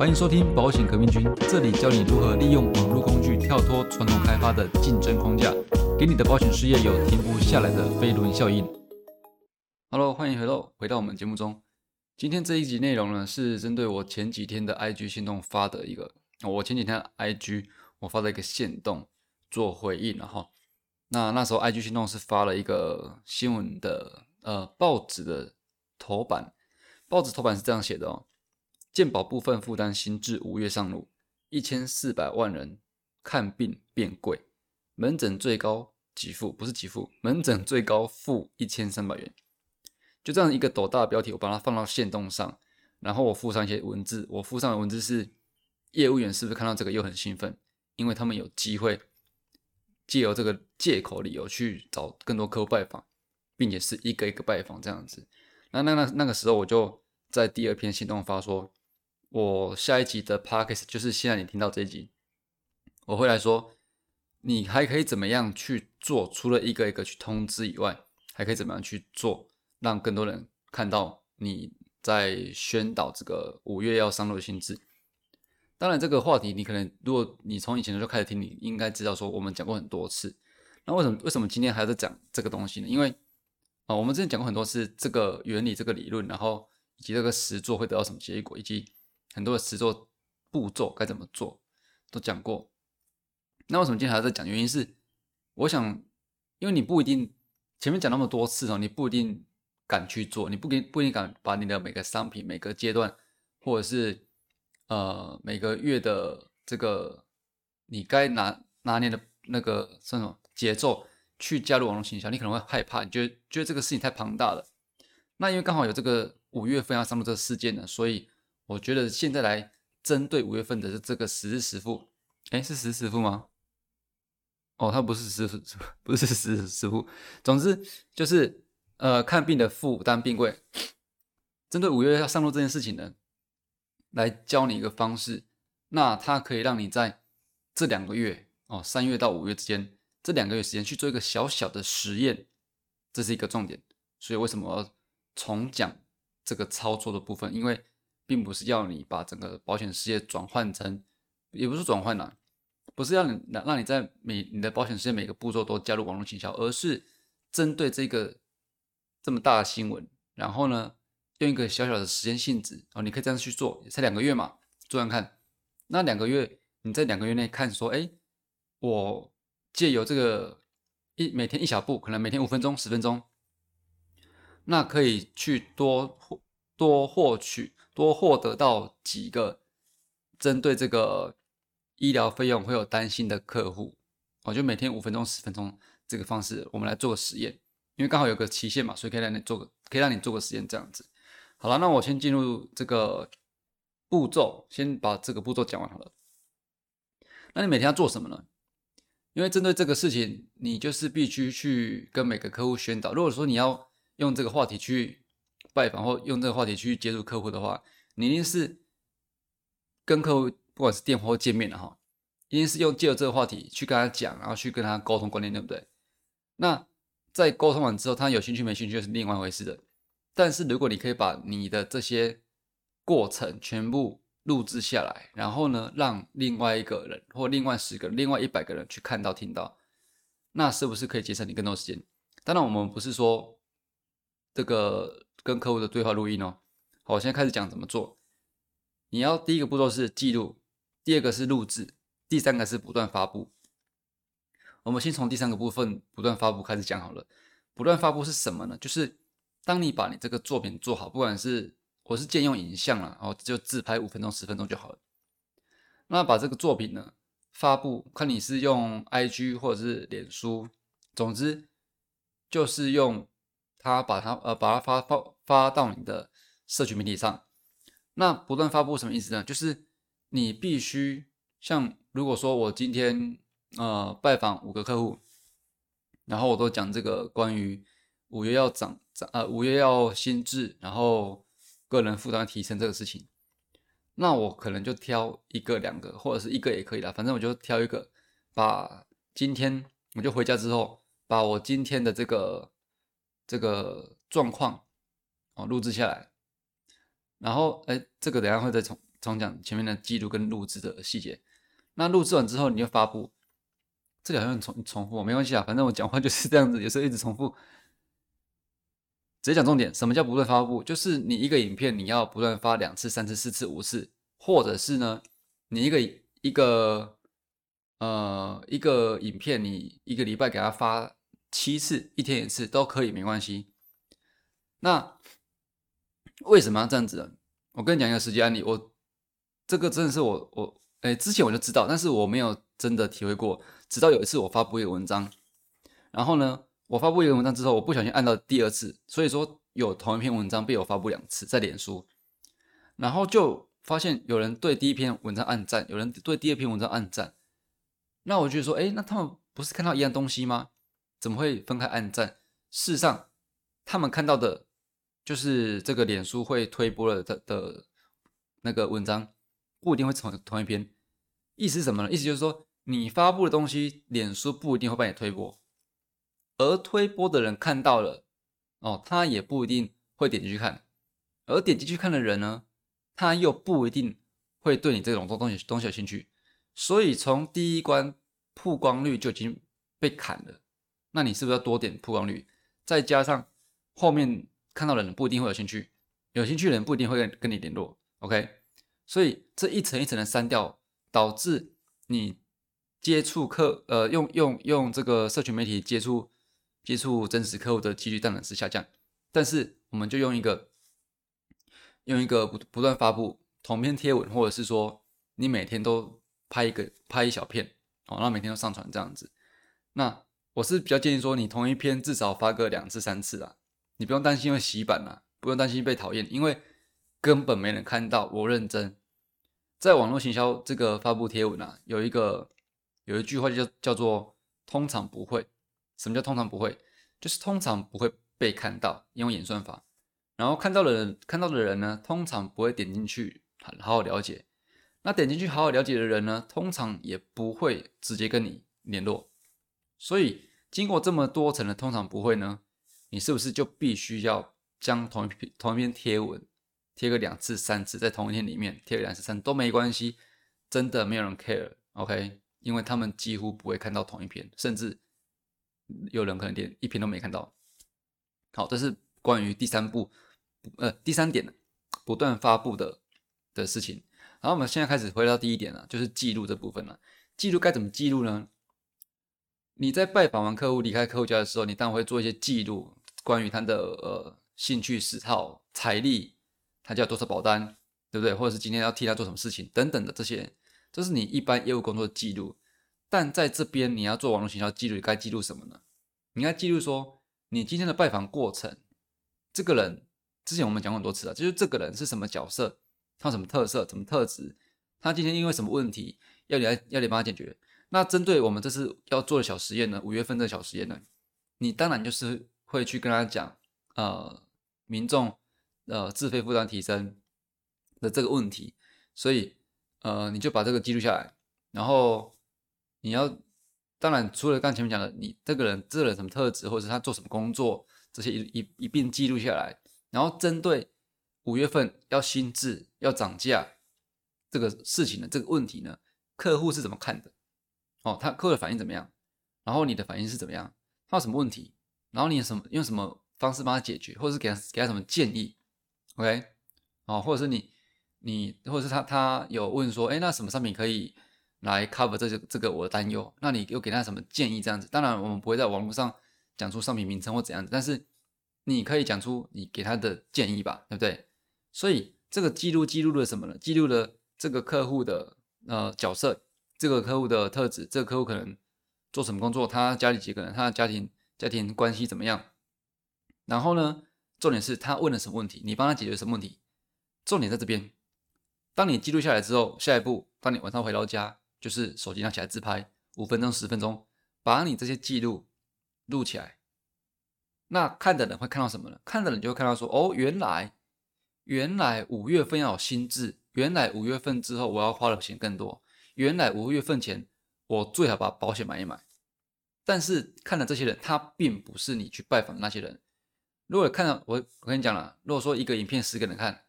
欢迎收听保险革命军，这里教你如何利用网络工具跳脱传统开发的竞争框架，给你的保险事业有停不下来的飞轮效应。Hello，欢迎回到回到我们节目中。今天这一集内容呢，是针对我前几天的 IG 行动发的一个，我前几天 IG 我发的一个线动做回应了哈。那那时候 IG 行动是发了一个新闻的呃报纸的头版，报纸头版是这样写的哦。健保部分负担新制五月上路，一千四百万人看病变贵，门诊最高给付不是给付，门诊最高付一千三百元。就这样一个斗大的标题，我把它放到线动上，然后我附上一些文字。我附上的文字是：业务员是不是看到这个又很兴奋？因为他们有机会借由这个借口理由去找更多客户拜访，并且是一个一个拜访这样子。那那那那个时候，我就在第二篇行动发说。我下一集的 podcast 就是现在你听到这一集，我会来说，你还可以怎么样去做？除了一个一个去通知以外，还可以怎么样去做，让更多人看到你在宣导这个五月要上路的新制。当然，这个话题你可能，如果你从以前就开始听，你应该知道说我们讲过很多次。那为什么为什么今天还在讲这个东西呢？因为啊，我们之前讲过很多次这个原理、这个理论，然后以及这个实做会得到什么结果，以及很多的实作步骤该怎么做都讲过，那为什么今天还要再讲？原因是我想，因为你不一定前面讲那么多次哦，你不一定敢去做，你不给不一定敢把你的每个商品、每个阶段，或者是呃每个月的这个你该拿拿捏的那个什么节奏去加入网络营销，你可能会害怕，你觉得觉得这个事情太庞大了。那因为刚好有这个五月份要上路这个事件呢，所以。我觉得现在来针对五月份的这个十日十付，哎，是十日十付吗？哦，它不是十十，不是十日十付。总之就是呃，看病的负担病贵。针对五月要上路这件事情呢，来教你一个方式，那它可以让你在这两个月哦，三月到五月之间这两个月时间去做一个小小的实验，这是一个重点。所以为什么要重讲这个操作的部分？因为并不是要你把整个保险事业转换成，也不是转换啦，不是要你让你在每你的保险事业每个步骤都加入网络营销，而是针对这个这么大的新闻，然后呢，用一个小小的时间性质哦，你可以这样去做，才两个月嘛，做样看。那两个月你在两个月内看说，哎，我借由这个一每天一小步，可能每天五分钟、十分钟，那可以去多多获取。多获得到几个针对这个医疗费用会有担心的客户，我就每天五分钟、十分钟这个方式，我们来做个实验，因为刚好有个期限嘛，所以可以让你做个，可以让你做个实验这样子。好了，那我先进入这个步骤，先把这个步骤讲完好了。那你每天要做什么呢？因为针对这个事情，你就是必须去跟每个客户宣导。如果说你要用这个话题去。拜访或用这个话题去接触客户的话，你一定是跟客户不管是电话或见面的哈，一定是用借着这个话题去跟他讲，然后去跟他沟通观念，对不对？那在沟通完之后，他有兴趣没兴趣是另外一回事的。但是如果你可以把你的这些过程全部录制下来，然后呢，让另外一个人或另外十个、另外一百个人去看到、听到，那是不是可以节省你更多时间？当然，我们不是说这个。跟客户的对话录音哦，好，我现在开始讲怎么做。你要第一个步骤是记录，第二个是录制，第三个是不断发布。我们先从第三个部分不断发布开始讲好了。不断发布是什么呢？就是当你把你这个作品做好，不管是我是建用影像了，然后就自拍五分钟、十分钟就好了。那把这个作品呢发布，看你是用 IG 或者是脸书，总之就是用。他把它呃把它发发发到你的社群媒体上，那不断发布什么意思呢？就是你必须像如果说我今天呃拜访五个客户，然后我都讲这个关于五月要涨涨呃五月要新制，然后个人负担提升这个事情，那我可能就挑一个两个或者是一个也可以的，反正我就挑一个，把今天我就回家之后把我今天的这个。这个状况哦，录制下来，然后哎，这个等下会再重重讲前面的记录跟录制的细节。那录制完之后，你就发布。这里好像重重复，没关系啊，反正我讲话就是这样子，有时候一直重复。直接讲重点，什么叫不断发布？就是你一个影片，你要不断发两次、三次、四次、五次，或者是呢，你一个一个呃一个影片，你一个礼拜给他发七次，一天一次都可以，没关系。那为什么要这样子？我跟你讲一个实际案例，我这个真的是我我哎之前我就知道，但是我没有真的体会过。直到有一次我发布一个文章，然后呢，我发布一个文章之后，我不小心按到第二次，所以说有同一篇文章被我发布两次在脸书，然后就发现有人对第一篇文章按赞，有人对第二篇文章按赞，那我就说，哎，那他们不是看到一样东西吗？怎么会分开按赞？事实上，他们看到的。就是这个脸书会推播了的的那个文章，不一定会同同一篇。意思是什么呢？意思就是说，你发布的东西，脸书不一定会帮你推播，而推播的人看到了，哦，他也不一定会点进去看，而点进去看的人呢，他又不一定会对你这种东东西东西有兴趣。所以从第一关曝光率就已经被砍了，那你是不是要多点曝光率？再加上后面。看到的人不一定会有兴趣，有兴趣的人不一定会跟跟你联络，OK？所以这一层一层的删掉，导致你接触客呃用用用这个社群媒体接触接触真实客户的几率当然是下降。但是我们就用一个用一个不不断发布同篇贴文，或者是说你每天都拍一个拍一小片哦，然后每天都上传这样子。那我是比较建议说，你同一篇至少发个两次三次啊。你不用担心会洗版啊，不用担心被讨厌，因为根本没人看到我认真。在网络行销这个发布贴文啊，有一个有一句话就叫叫做“通常不会”。什么叫通常不会？就是通常不会被看到，因为演算法。然后看到的人看到的人呢，通常不会点进去好好了解。那点进去好好了解的人呢，通常也不会直接跟你联络。所以经过这么多层的通常不会呢？你是不是就必须要将同一篇同一篇贴文贴个两次三次，在同一天里面贴两次三次都没关系，真的没有人 care，OK？因为他们几乎不会看到同一篇，甚至有人可能连一篇都没看到。好，这是关于第三步，呃，第三点不断发布的的事情。然后我们现在开始回到第一点了，就是记录这部分了。记录该怎么记录呢？你在拜访完客户离开客户家的时候，你当然会做一些记录。关于他的呃兴趣嗜好、财力，他叫多少保单，对不对？或者是今天要替他做什么事情等等的这些，这是你一般业务工作的记录。但在这边你要做网络营销记录，该记录什么呢？你应该记录说你今天的拜访过程，这个人之前我们讲过很多次了，就是这个人是什么角色，他什么特色、什么特质，他今天因为什么问题要你来要你帮他解决。那针对我们这次要做的小实验呢，五月份的小实验呢，你当然就是。会去跟他讲，呃，民众呃自费负担提升的这个问题，所以呃你就把这个记录下来，然后你要当然除了刚前面讲的，你这个人这人什么特质，或者是他做什么工作，这些一一一并记录下来，然后针对五月份要新制要涨价这个事情的这个问题呢，客户是怎么看的？哦，他客户的反应怎么样？然后你的反应是怎么样？他有什么问题？然后你什么用什么方式帮他解决，或者是给他给他什么建议，OK，哦，或者是你你或者是他他有问说，哎，那什么商品可以来 cover 这些这个我的担忧？那你又给他什么建议？这样子，当然我们不会在网络上讲出商品名称或怎样子，但是你可以讲出你给他的建议吧，对不对？所以这个记录记录了什么呢？记录了这个客户的呃角色，这个客户的特质，这个客户可能做什么工作？他家里几个人？他的家庭。家庭关系怎么样？然后呢？重点是他问了什么问题，你帮他解决什么问题？重点在这边。当你记录下来之后，下一步，当你晚上回到家，就是手机拿起来自拍五分钟、十分钟，把你这些记录录起来。那看的人会看到什么呢？看的人就会看到说：哦，原来，原来五月份要有新制，原来五月份之后我要花的钱更多，原来五月份前我最好把保险买一买。但是看了这些人，他并不是你去拜访那些人。如果看到我，我跟你讲了，如果说一个影片十个人看，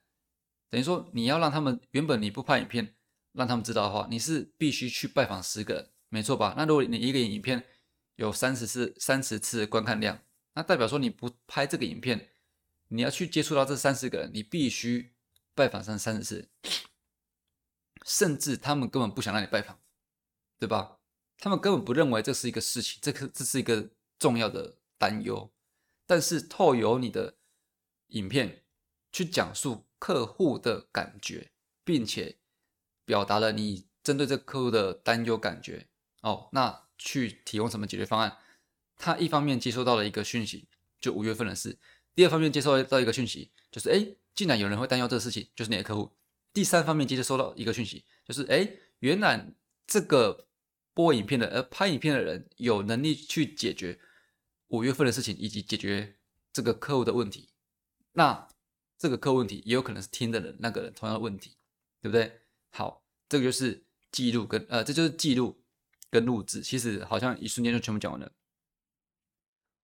等于说你要让他们原本你不拍影片，让他们知道的话，你是必须去拜访十个人，没错吧？那如果你一个影片有三十次、三十次观看量，那代表说你不拍这个影片，你要去接触到这三十个人，你必须拜访上三十次，甚至他们根本不想让你拜访，对吧？他们根本不认为这是一个事情，这个这是一个重要的担忧，但是透由你的影片去讲述。客户的感觉，并且表达了你针对这个客户的担忧感觉哦，那去提供什么解决方案？他一方面接收到了一个讯息，就五月份的事；第二方面接收到一个讯息，就是哎，竟然有人会担忧这个事情，就是你的客户；第三方面接着收到一个讯息，就是哎，原来这个播影片的呃拍影片的人有能力去解决五月份的事情，以及解决这个客户的问题，那。这个客户问题也有可能是听的人那个人同样的问题，对不对？好，这个就是记录跟呃，这就是记录跟录制。其实好像一瞬间就全部讲完了。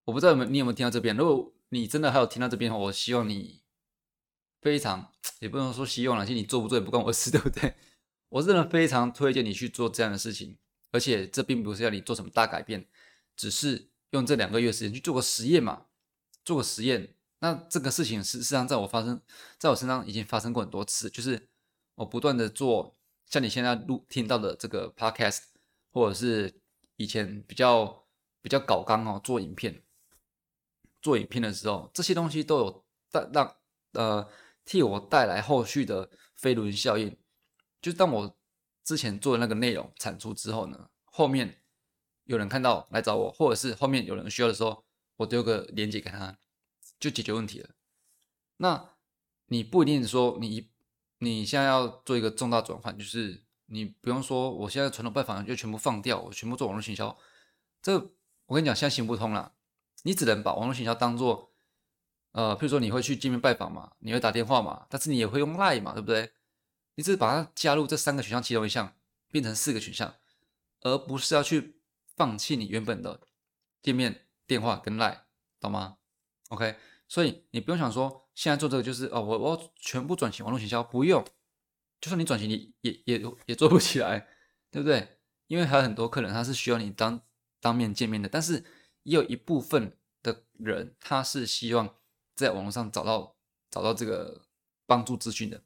我不知道有没有你有没有听到这边？如果你真的还有听到这边的话，我希望你非常也不能说希望了，其实你做不做也不关我事，对不对？我真的非常推荐你去做这样的事情，而且这并不是要你做什么大改变，只是用这两个月时间去做个实验嘛，做个实验。那这个事情事实上在我发生在我身上已经发生过很多次，就是我不断的做像你现在录听到的这个 podcast，或者是以前比较比较搞刚哦做影片，做影片的时候，这些东西都有带让呃替我带来后续的飞轮效应。就当我之前做的那个内容产出之后呢，后面有人看到来找我，或者是后面有人需要的时候，我丢个链接给他。就解决问题了。那你不一定说你你现在要做一个重大转换，就是你不用说我现在传统拜访就全部放掉，我全部做网络行销。这我跟你讲，现在行不通了。你只能把网络行销当做，呃，譬如说你会去见面拜访嘛，你会打电话嘛，但是你也会用 Line 嘛，对不对？你只是把它加入这三个选项其中一项，变成四个选项，而不是要去放弃你原本的见面电话跟 Line，懂吗？OK，所以你不用想说现在做这个就是哦，我我全部转型网络营销，不用，就算你转型，你也也也做不起来，对不对？因为还有很多客人他是需要你当当面见面的，但是也有一部分的人他是希望在网络上找到找到这个帮助资讯的，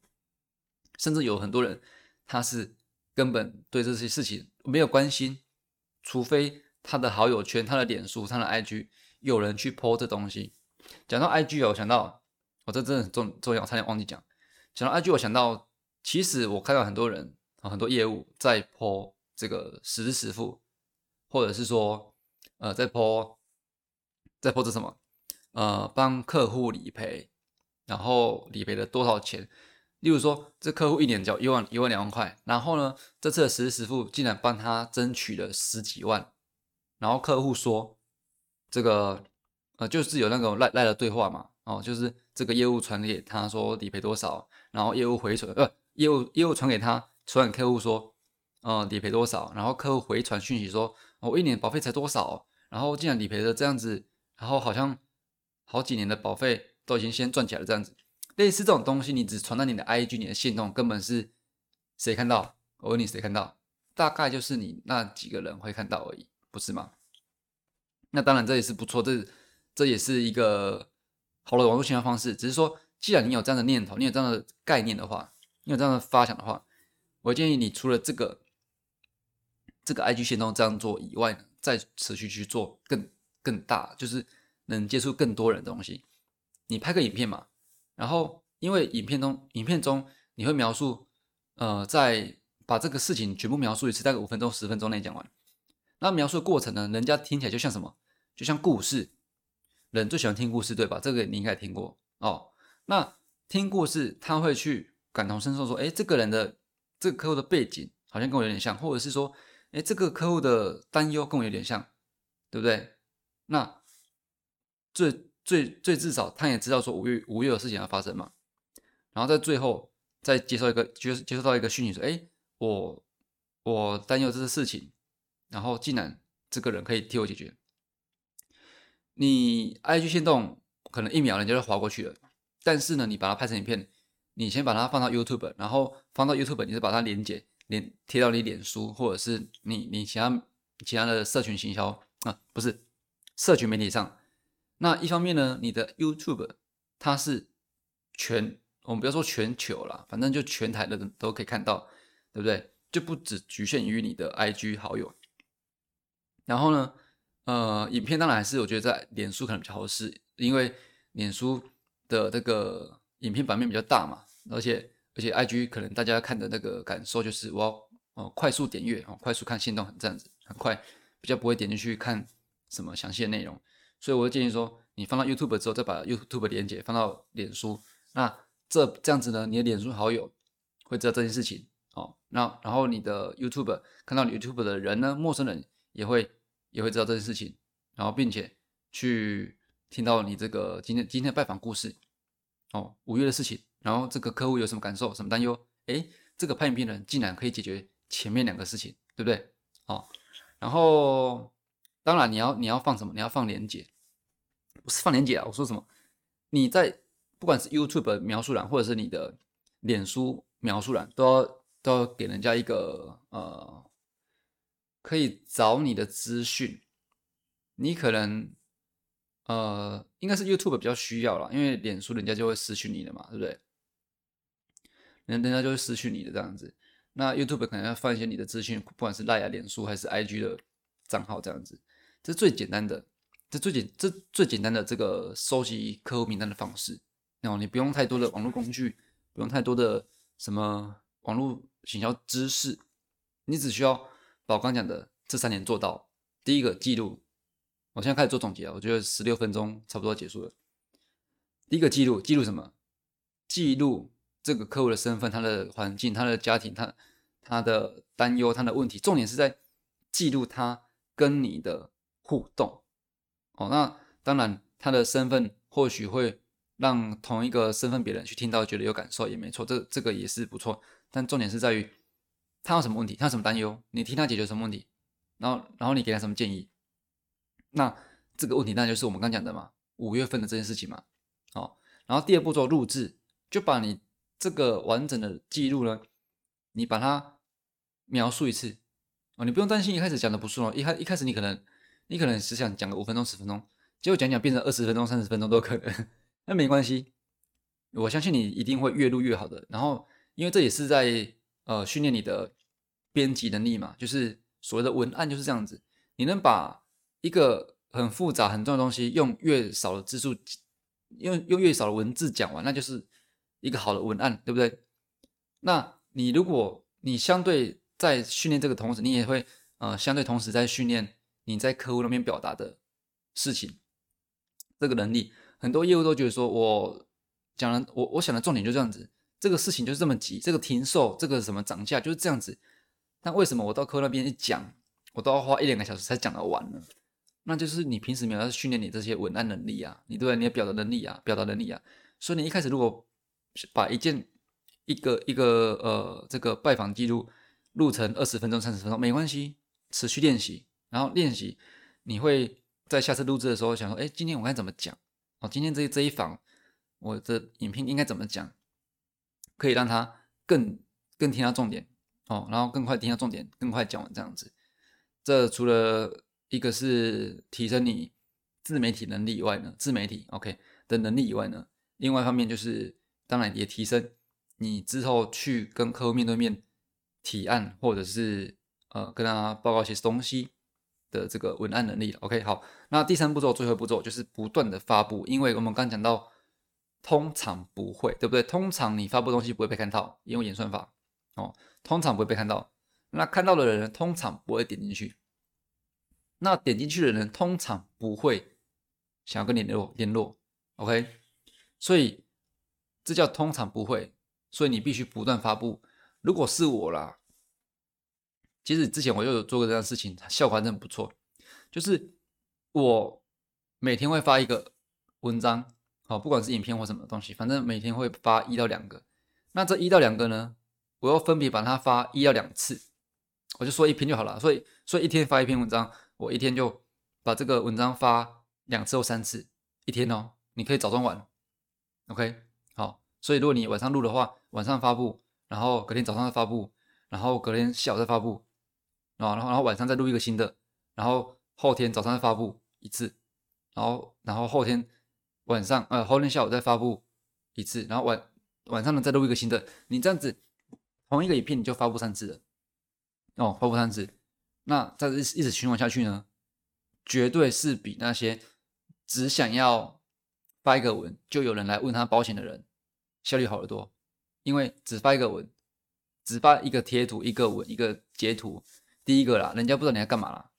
甚至有很多人他是根本对这些事情没有关心，除非他的好友圈、他的脸书、他的 IG 有人去 po 这东西。讲到 IG 哦，我想到，我这真的很重重要，差点忘记讲。讲到 IG，我想到，其实我看到很多人啊，很多业务在抛这个实支实付，或者是说，呃，在抛，在抛这什么，呃，帮客户理赔，然后理赔了多少钱？例如说，这客户一年交一万一万两万块，然后呢，这次的实时付竟然帮他争取了十几万，然后客户说，这个。呃，就是有那种赖赖的对话嘛，哦，就是这个业务传给他说理赔多少，然后业务回传，呃，业务业务传给他，传给客户说，呃，理赔多少，然后客户回传讯息说，我一年保费才多少，然后竟然理赔的这样子，然后好像好几年的保费都已经先赚起来了这样子，类似这种东西，你只传到你的 IG，你的线动根本是谁看到？我问你谁看到？大概就是你那几个人会看到而已，不是吗？那当然这也是不错，这。这也是一个好的网络宣传方式，只是说，既然你有这样的念头，你有这样的概念的话，你有这样的发想的话，我建议你除了这个这个 IG 行动这样做以外呢，再持续去做更更大，就是能接触更多人的东西。你拍个影片嘛，然后因为影片中影片中你会描述，呃，在把这个事情全部描述一次，大概五分钟十分钟内讲完。那描述的过程呢，人家听起来就像什么？就像故事。人最喜欢听故事，对吧？这个你应该听过哦。那听故事，他会去感同身受，说：“哎，这个人的这个客户的背景好像跟我有点像，或者是说，哎，这个客户的担忧跟我有点像，对不对？”那最最最至少，他也知道说五月五月有事情要发生嘛。然后在最后再接受一个接接受到一个讯息，说：“哎，我我担忧这个事情，然后竟然这个人可以替我解决。”你 IG 线动可能一秒人家就划过去了，但是呢，你把它拍成影片，你先把它放到 YouTube，然后放到 YouTube，你是把它连接连贴到你脸书或者是你你其他其他的社群行销啊，不是社群媒体上。那一方面呢，你的 YouTube 它是全，我们不要说全球啦，反正就全台的人都可以看到，对不对？就不只局限于你的 IG 好友。然后呢，呃，影片当然还是我觉得在脸书可能比较合适，因为脸书的这个影片版面比较大嘛，而且而且 IG 可能大家看的那个感受就是我要哦快速点阅哦，快速看线动这样子，很快，比较不会点进去看什么详细的内容。所以我就建议说，你放到 YouTube 之后，再把 YouTube 连接放到脸书，那这这样子呢，你的脸书好友会知道这件事情哦。那然后你的 YouTube 看到你 YouTube 的人呢，陌生人也会也会知道这件事情，然后并且去听到你这个今天今天的拜访故事哦，五月的事情，然后这个客户有什么感受、什么担忧？诶，这个拍影片人竟然可以解决前面两个事情，对不对？哦，然后当然你要你要放什么？你要放连接。不是放链接啊！我说什么？你在不管是 YouTube 描述栏，或者是你的脸书描述栏，都要都要给人家一个呃，可以找你的资讯。你可能呃，应该是 YouTube 比较需要了，因为脸书人家就会失去你的嘛，对不对？人人家就会失去你的这样子。那 YouTube 可能要放一些你的资讯，不管是赖啊、脸书还是 IG 的账号这样子，这最简单的。这最简这最简单的这个收集客户名单的方式，然后你不用太多的网络工具，不用太多的什么网络行销知识，你只需要把我刚讲的这三点做到。第一个记录，我现在开始做总结了，我觉得十六分钟差不多结束了。第一个记录，记录什么？记录这个客户的身份、他的环境、他的家庭、他他的担忧、他的问题，重点是在记录他跟你的互动。哦，那当然，他的身份或许会让同一个身份别人去听到，觉得有感受也没错，这这个也是不错。但重点是在于他有什么问题，他有什么担忧，你替他解决什么问题，然后然后你给他什么建议。那这个问题那就是我们刚讲的嘛，五月份的这件事情嘛。哦，然后第二步骤录制，就把你这个完整的记录呢，你把它描述一次。哦，你不用担心一开始讲的不顺哦，一开一开始你可能。你可能只想讲个五分钟、十分钟，结果讲讲变成二十分钟、三十分钟都可能，那没关系，我相信你一定会越录越好的。然后，因为这也是在呃训练你的编辑能力嘛，就是所谓的文案就是这样子，你能把一个很复杂、很重要的东西用越少的字数，用用越少的文字讲完，那就是一个好的文案，对不对？那你如果你相对在训练这个同时，你也会呃相对同时在训练。你在客户那边表达的事情，这个能力，很多业务都觉得说，我讲了，我我想的重点就这样子，这个事情就是这么急，这个停售，这个什么涨价就是这样子。但为什么我到客户那边一讲，我都要花一两个小时才讲得完呢？那就是你平时没有在训练你这些文案能力啊，你对不对？你的表达能力啊，表达能力啊。所以你一开始如果把一件一个一个呃这个拜访记录录成二十分钟、三十分钟没关系，持续练习。然后练习，你会在下次录制的时候想说：“哎，今天我该怎么讲？哦，今天这这一访，我的影片应该怎么讲，可以让他更更听到重点哦，然后更快听到重点，更快讲完这样子。这除了一个是提升你自媒体能力以外呢，自媒体 OK 的能力以外呢，另外一方面就是当然也提升你之后去跟客户面对面提案，或者是呃跟他报告一些东西。的这个文案能力，OK，好，那第三步骤，最后步骤就是不断的发布，因为我们刚讲到，通常不会，对不对？通常你发布东西不会被看到，因为演算法哦，通常不会被看到。那看到的人通常不会点进去，那点进去的人通常不会想要跟你联络联络，OK，所以这叫通常不会，所以你必须不断发布。如果是我啦。其实之前我就有做过这样的事情，效果真的不错。就是我每天会发一个文章，好，不管是影片或什么东西，反正每天会发一到两个。那这一到两个呢，我要分别把它发一到两次，我就说一篇就好了。所以，所以一天发一篇文章，我一天就把这个文章发两次或三次，一天哦，你可以早中晚，OK，好。所以如果你晚上录的话，晚上发布，然后隔天早上再发布，然后隔天下午再发布，啊，然后然后晚上再录一个新的，然后后天早上再发布一次，然后然后后天晚上呃后天下午再发布一次，然后晚晚上呢再录一个新的，你这样子同一个影片你就发布三次了，哦，发布三次，那再一一直循环下去呢，绝对是比那些只想要发一个文就有人来问他保险的人。效率好得多，因为只发一个文，只发一个贴图、一个文、一个截图，第一个啦，人家不知道你在干嘛啦，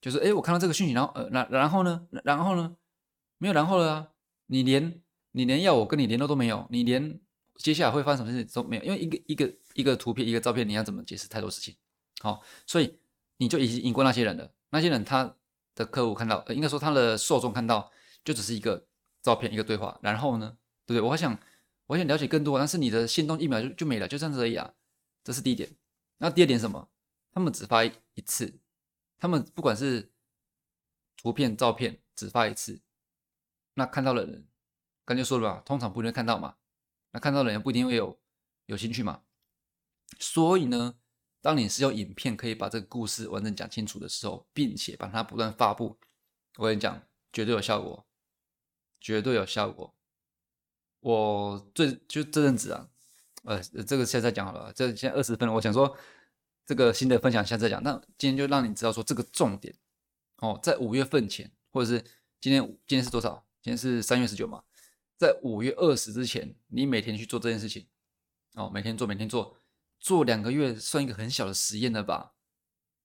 就是哎，我看到这个讯息，然后呃，然然后呢，然后呢，没有然后了啊，你连你连要我跟你联络都没有，你连接下来会发生什么事情都没有，因为一个一个一个图片、一个照片，你要怎么解释太多事情？好，所以你就已经赢过那些人了。那些人他的客户看到，应该说他的受众看到，就只是一个照片、一个对话，然后呢，对不对？我想。我想了解更多，但是你的心动一秒就就没了，就这样子而已啊。这是第一点。那第二点什么？他们只发一次，他们不管是图片、照片，只发一次，那看到的人，刚才说了吧，通常不一定看到嘛。那看到的人不一定会有有兴趣嘛。所以呢，当你是用影片可以把这个故事完整讲清楚的时候，并且把它不断发布，我跟你讲，绝对有效果，绝对有效果。我最就这阵子啊，呃，这个现在讲好了，这现在二十分了。我想说这个新的分享下再讲，那今天就让你知道说这个重点哦，在五月份前，或者是今天今天是多少？今天是三月十九嘛，在五月二十之前，你每天去做这件事情哦，每天做，每天做，做两个月算一个很小的实验了吧，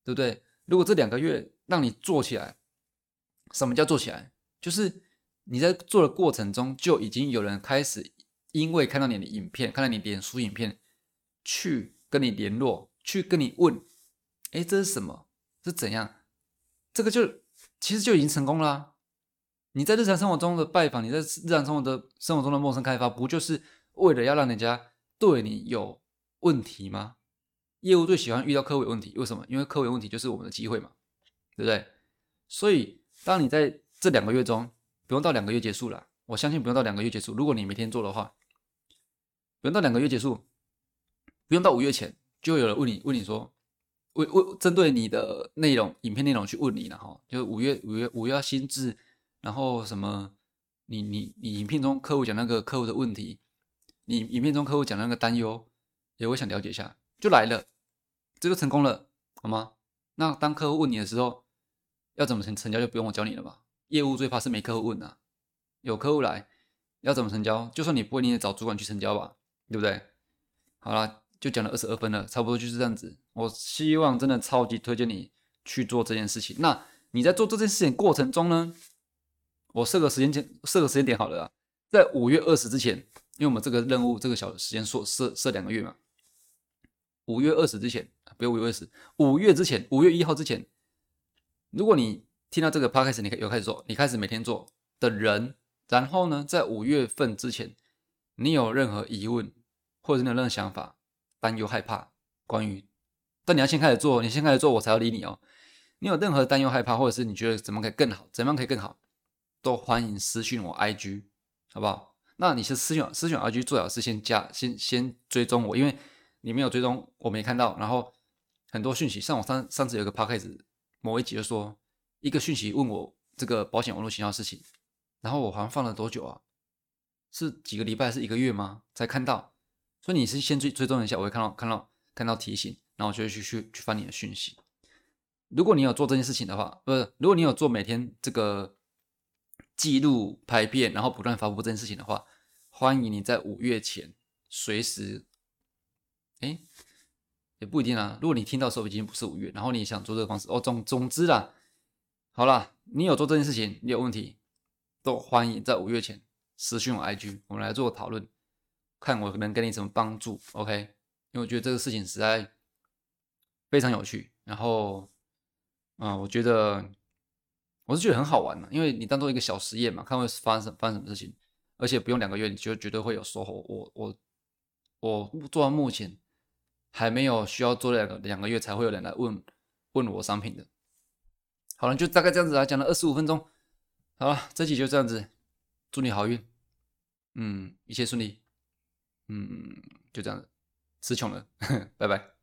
对不对？如果这两个月让你做起来，什么叫做起来？就是。你在做的过程中，就已经有人开始因为看到你的影片，看到你脸书影片，去跟你联络，去跟你问，哎，这是什么？是怎样？这个就其实就已经成功了。你在日常生活中的拜访，你在日常生活的生活中的陌生开发，不就是为了要让人家对你有问题吗？业务最喜欢遇到客户有问题，为什么？因为客户有问题就是我们的机会嘛，对不对？所以当你在这两个月中，不用到两个月结束了，我相信不用到两个月结束。如果你每天做的话，不用到两个月结束，不用到五月前，就有人问你，问你说，问问针对你的内容，影片内容去问你了哈。就五月五月五月要新制，然后什么，你你你影片中客户讲那个客户的问题，你影片中客户讲那个担忧，也会想了解一下，就来了，这就成功了，好吗？那当客户问你的时候，要怎么成成交，就不用我教你了吧。业务最怕是没客户问啊，有客户来要怎么成交？就算你不会，你也找主管去成交吧，对不对？好了，就讲了二十二分了，差不多就是这样子。我希望真的超级推荐你去做这件事情。那你在做这件事情过程中呢？我设个时间点，设个时间点好了啊，在五月二十之前，因为我们这个任务这个小时间设设设两个月嘛，五月二十之前，不要五月二十，五月之前，五月一号之前，如果你。听到这个 podcast，你有开始做，你开始每天做的人，然后呢，在五月份之前，你有任何疑问，或者你有任何想法、担忧、害怕，关于，但你要先开始做，你先开始做，我才要理你哦。你有任何担忧、害怕，或者是你觉得怎么可以更好，怎么样可以更好，都欢迎私信我 IG，好不好？那你是私信私信 IG，最好是先加，先先追踪我，因为你没有追踪，我没看到，然后很多讯息，像我上上次有个 podcast，某一集就说。一个讯息问我这个保险网络营销事情，然后我好像放了多久啊？是几个礼拜，是一个月吗？才看到。所以你是先追追踪一下，我会看到看到看到提醒，然后我就会去去去翻你的讯息。如果你有做这件事情的话，不是，如果你有做每天这个记录拍片，然后不断发布这件事情的话，欢迎你在五月前随时，哎，也不一定啊。如果你听到时候已经不是五月，然后你想做这个方式，哦，总总之啦。好了，你有做这件事情，你有问题，都欢迎在五月前私信我 IG，我们来做个讨论，看我能给你什么帮助，OK？因为我觉得这个事情实在非常有趣，然后，啊，我觉得我是觉得很好玩的，因为你当做一个小实验嘛，看会发生发生什么事情，而且不用两个月，你就绝对会有收获。我我我做到目前还没有需要做两个两个月才会有人来问问我商品的。好了，就大概这样子啊，讲了二十五分钟，好了，这期就这样子，祝你好运，嗯，一切顺利，嗯，就这样子，词穷了，拜拜。